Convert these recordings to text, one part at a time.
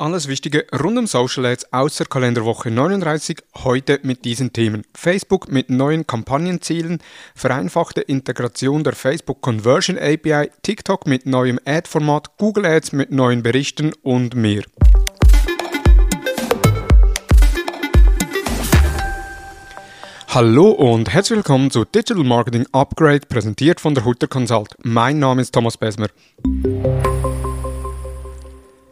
Alles Wichtige rund um Social Ads aus der Kalenderwoche 39, heute mit diesen Themen. Facebook mit neuen Kampagnenzielen, vereinfachte Integration der Facebook Conversion API, TikTok mit neuem Ad-Format, Google Ads mit neuen Berichten und mehr. Hallo und herzlich willkommen zu Digital Marketing Upgrade, präsentiert von der Hutter Consult. Mein Name ist Thomas Besmer.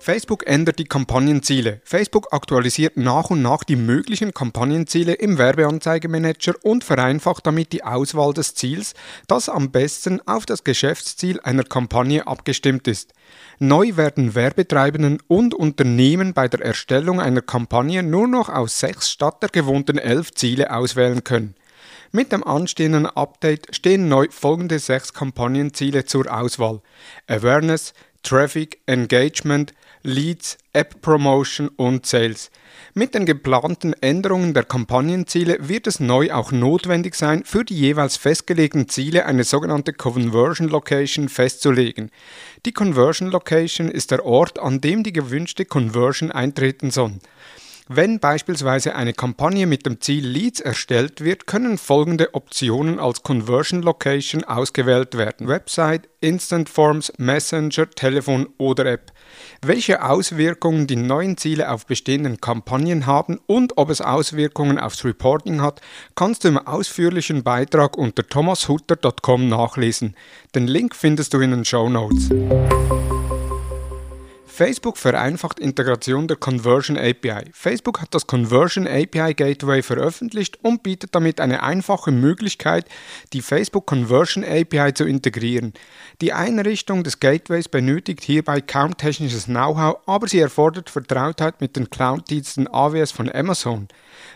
Facebook ändert die Kampagnenziele. Facebook aktualisiert nach und nach die möglichen Kampagnenziele im Werbeanzeigemanager und vereinfacht damit die Auswahl des Ziels, das am besten auf das Geschäftsziel einer Kampagne abgestimmt ist. Neu werden Werbetreibenden und Unternehmen bei der Erstellung einer Kampagne nur noch aus sechs statt der gewohnten elf Ziele auswählen können. Mit dem anstehenden Update stehen neu folgende sechs Kampagnenziele zur Auswahl: Awareness, Traffic, Engagement, Leads, App Promotion und Sales. Mit den geplanten Änderungen der Kampagnenziele wird es neu auch notwendig sein, für die jeweils festgelegten Ziele eine sogenannte Conversion Location festzulegen. Die Conversion Location ist der Ort, an dem die gewünschte Conversion eintreten soll. Wenn beispielsweise eine Kampagne mit dem Ziel Leads erstellt wird, können folgende Optionen als Conversion Location ausgewählt werden. Website, Instant Forms, Messenger, Telefon oder App. Welche Auswirkungen die neuen Ziele auf bestehenden Kampagnen haben und ob es Auswirkungen aufs Reporting hat, kannst du im ausführlichen Beitrag unter thomashutter.com nachlesen. Den Link findest du in den Show Notes. Facebook vereinfacht Integration der Conversion API. Facebook hat das Conversion API Gateway veröffentlicht und bietet damit eine einfache Möglichkeit, die Facebook Conversion API zu integrieren. Die Einrichtung des Gateways benötigt hierbei kaum technisches Know-how, aber sie erfordert Vertrautheit mit den Cloud-Diensten AWS von Amazon.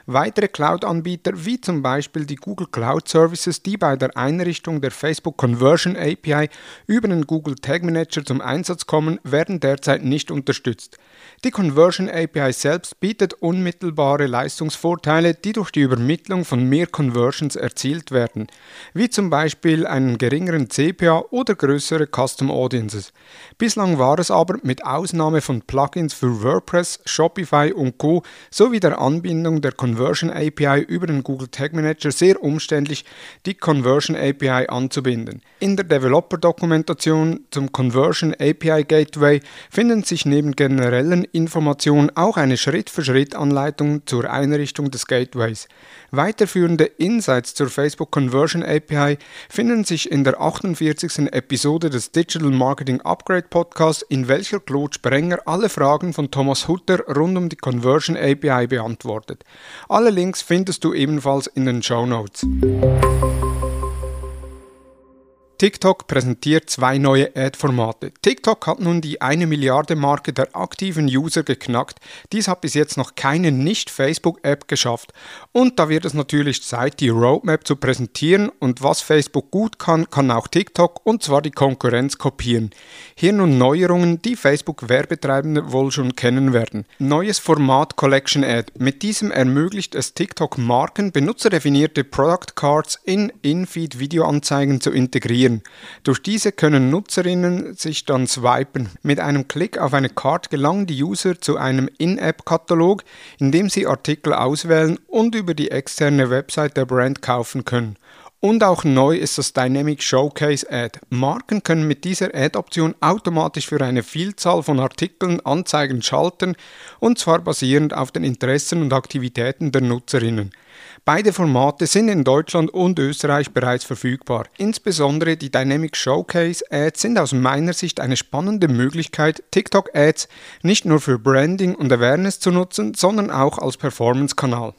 Weitere Cloud-Anbieter wie zum Beispiel die Google Cloud Services, die bei der Einrichtung der Facebook Conversion API über den Google Tag Manager zum Einsatz kommen, werden derzeit nicht unterstützt. Die Conversion API selbst bietet unmittelbare Leistungsvorteile, die durch die Übermittlung von mehr Conversions erzielt werden, wie zum Beispiel einen geringeren CPA oder größere Custom Audiences. Bislang war es aber mit Ausnahme von Plugins für WordPress, Shopify und Co. sowie der Anbindung der Conversion API über den Google Tag Manager sehr umständlich, die Conversion API anzubinden. In der Developer-Dokumentation zum Conversion API Gateway finden sich neben generellen Informationen auch eine Schritt-für-Schritt-Anleitung zur Einrichtung des Gateways. Weiterführende Insights zur Facebook Conversion API finden sich in der 48. Episode des Digital Marketing Upgrade Podcast, in welcher Claude Sprenger alle Fragen von Thomas Hutter rund um die Conversion API beantwortet. Alle Links findest du ebenfalls in den Show Notes. TikTok präsentiert zwei neue Ad-Formate. TikTok hat nun die 1 Milliarde Marke der aktiven User geknackt. Dies hat bis jetzt noch keine Nicht-Facebook-App geschafft. Und da wird es natürlich Zeit, die Roadmap zu präsentieren und was Facebook gut kann, kann auch TikTok und zwar die Konkurrenz kopieren. Hier nun Neuerungen, die Facebook-Werbetreibende wohl schon kennen werden. Neues Format Collection Ad. Mit diesem ermöglicht es TikTok-Marken, benutzerdefinierte Product Cards in In-Feed-Videoanzeigen zu integrieren konsumieren. Durch diese können Nutzerinnen sich dann swipen. Mit einem Klick auf eine Card gelangen die User zu einem In-App-Katalog, in dem sie Artikel auswählen und über die externe Website der Brand kaufen können. Und auch neu ist das Dynamic Showcase Ad. Marken können mit dieser Ad-Option automatisch für eine Vielzahl von Artikeln Anzeigen schalten, und zwar basierend auf den Interessen und Aktivitäten der Nutzerinnen. Beide Formate sind in Deutschland und Österreich bereits verfügbar. Insbesondere die Dynamic Showcase Ads sind aus meiner Sicht eine spannende Möglichkeit, TikTok Ads nicht nur für Branding und Awareness zu nutzen, sondern auch als Performance-Kanal.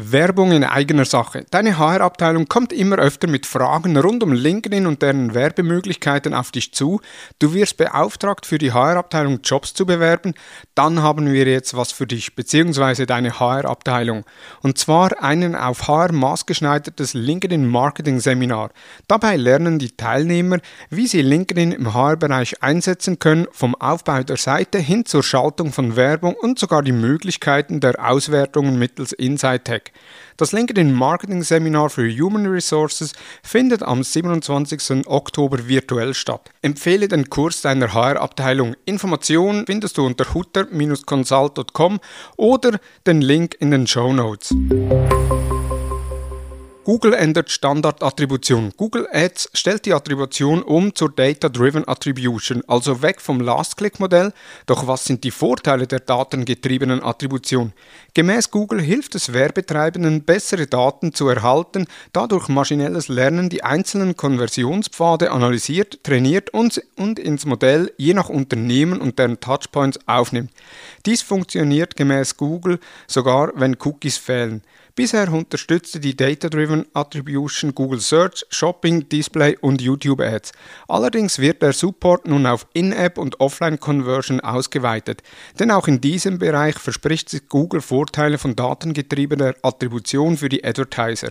Werbung in eigener Sache. Deine HR-Abteilung kommt immer öfter mit Fragen rund um LinkedIn und deren Werbemöglichkeiten auf dich zu. Du wirst beauftragt, für die HR-Abteilung Jobs zu bewerben. Dann haben wir jetzt was für dich, beziehungsweise deine HR-Abteilung. Und zwar einen auf HR maßgeschneidertes LinkedIn-Marketing-Seminar. Dabei lernen die Teilnehmer, wie sie LinkedIn im HR-Bereich einsetzen können, vom Aufbau der Seite hin zur Schaltung von Werbung und sogar die Möglichkeiten der Auswertungen mittels Insight Tag. Das LinkedIn Marketing Seminar für Human Resources findet am 27. Oktober virtuell statt. Empfehle den Kurs deiner HR-Abteilung. Informationen findest du unter hutter-consult.com oder den Link in den Show Notes. Google ändert Standardattribution. Google Ads stellt die Attribution um zur Data-Driven Attribution, also weg vom Last-Click-Modell. Doch was sind die Vorteile der datengetriebenen Attribution? Gemäß Google hilft es Werbetreibenden, bessere Daten zu erhalten, da durch maschinelles Lernen die einzelnen Konversionspfade analysiert, trainiert und, und ins Modell je nach Unternehmen und deren Touchpoints aufnimmt. Dies funktioniert gemäß Google sogar, wenn Cookies fehlen. Bisher unterstützte die Data-Driven Attribution Google Search, Shopping, Display und YouTube Ads. Allerdings wird der Support nun auf In-App und Offline-Conversion ausgeweitet, denn auch in diesem Bereich verspricht sich Google Vorteile von datengetriebener Attribution für die Advertiser.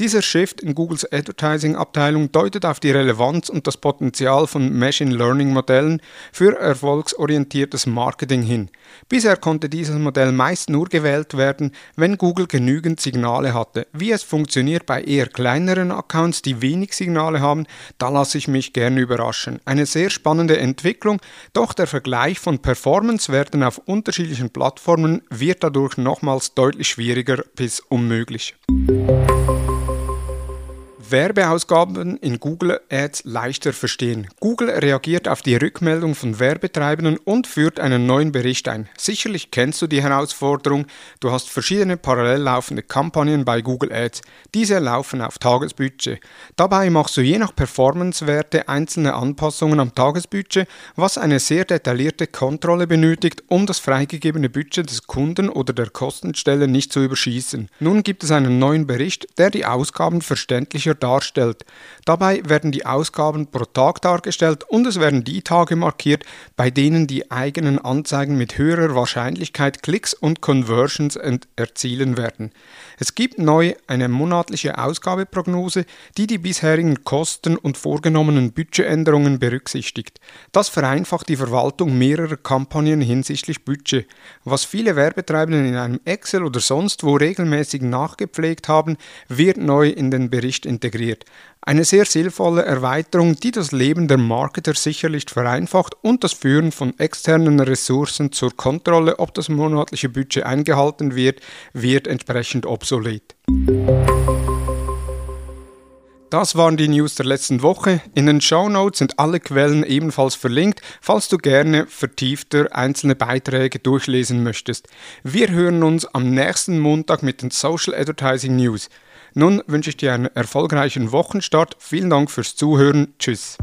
Dieser Shift in Googles Advertising-Abteilung deutet auf die Relevanz und das Potenzial von Machine Learning-Modellen für erfolgsorientiertes Marketing hin. Bisher konnte dieses Modell meist nur gewählt werden, wenn Google genügend Signale hatte. Wie es funktioniert bei eher kleineren Accounts, die wenig Signale haben, da lasse ich mich gerne überraschen. Eine sehr spannende Entwicklung, doch der Vergleich von Performancewerten auf unterschiedlichen Plattformen wird dadurch nochmals deutlich schwieriger bis unmöglich. Werbeausgaben in Google Ads leichter verstehen. Google reagiert auf die Rückmeldung von Werbetreibenden und führt einen neuen Bericht ein. Sicherlich kennst du die Herausforderung. Du hast verschiedene parallel laufende Kampagnen bei Google Ads. Diese laufen auf Tagesbudget. Dabei machst du je nach Performancewerte einzelne Anpassungen am Tagesbudget, was eine sehr detaillierte Kontrolle benötigt, um das freigegebene Budget des Kunden oder der Kostenstelle nicht zu überschießen. Nun gibt es einen neuen Bericht, der die Ausgaben verständlicher darstellt. Dabei werden die Ausgaben pro Tag dargestellt und es werden die Tage markiert, bei denen die eigenen Anzeigen mit höherer Wahrscheinlichkeit Klicks und Conversions erzielen werden. Es gibt neu eine monatliche Ausgabeprognose, die die bisherigen Kosten und vorgenommenen Budgetänderungen berücksichtigt. Das vereinfacht die Verwaltung mehrerer Kampagnen hinsichtlich Budget. Was viele Werbetreibenden in einem Excel oder sonst wo regelmäßig nachgepflegt haben, wird neu in den Bericht integriert integriert. Eine sehr sinnvolle Erweiterung, die das Leben der Marketer sicherlich vereinfacht und das Führen von externen Ressourcen zur Kontrolle, ob das monatliche Budget eingehalten wird, wird entsprechend obsolet. Das waren die News der letzten Woche. In den Show Notes sind alle Quellen ebenfalls verlinkt, falls du gerne vertiefter einzelne Beiträge durchlesen möchtest. Wir hören uns am nächsten Montag mit den Social Advertising News. Nun wünsche ich dir einen erfolgreichen Wochenstart. Vielen Dank fürs Zuhören. Tschüss.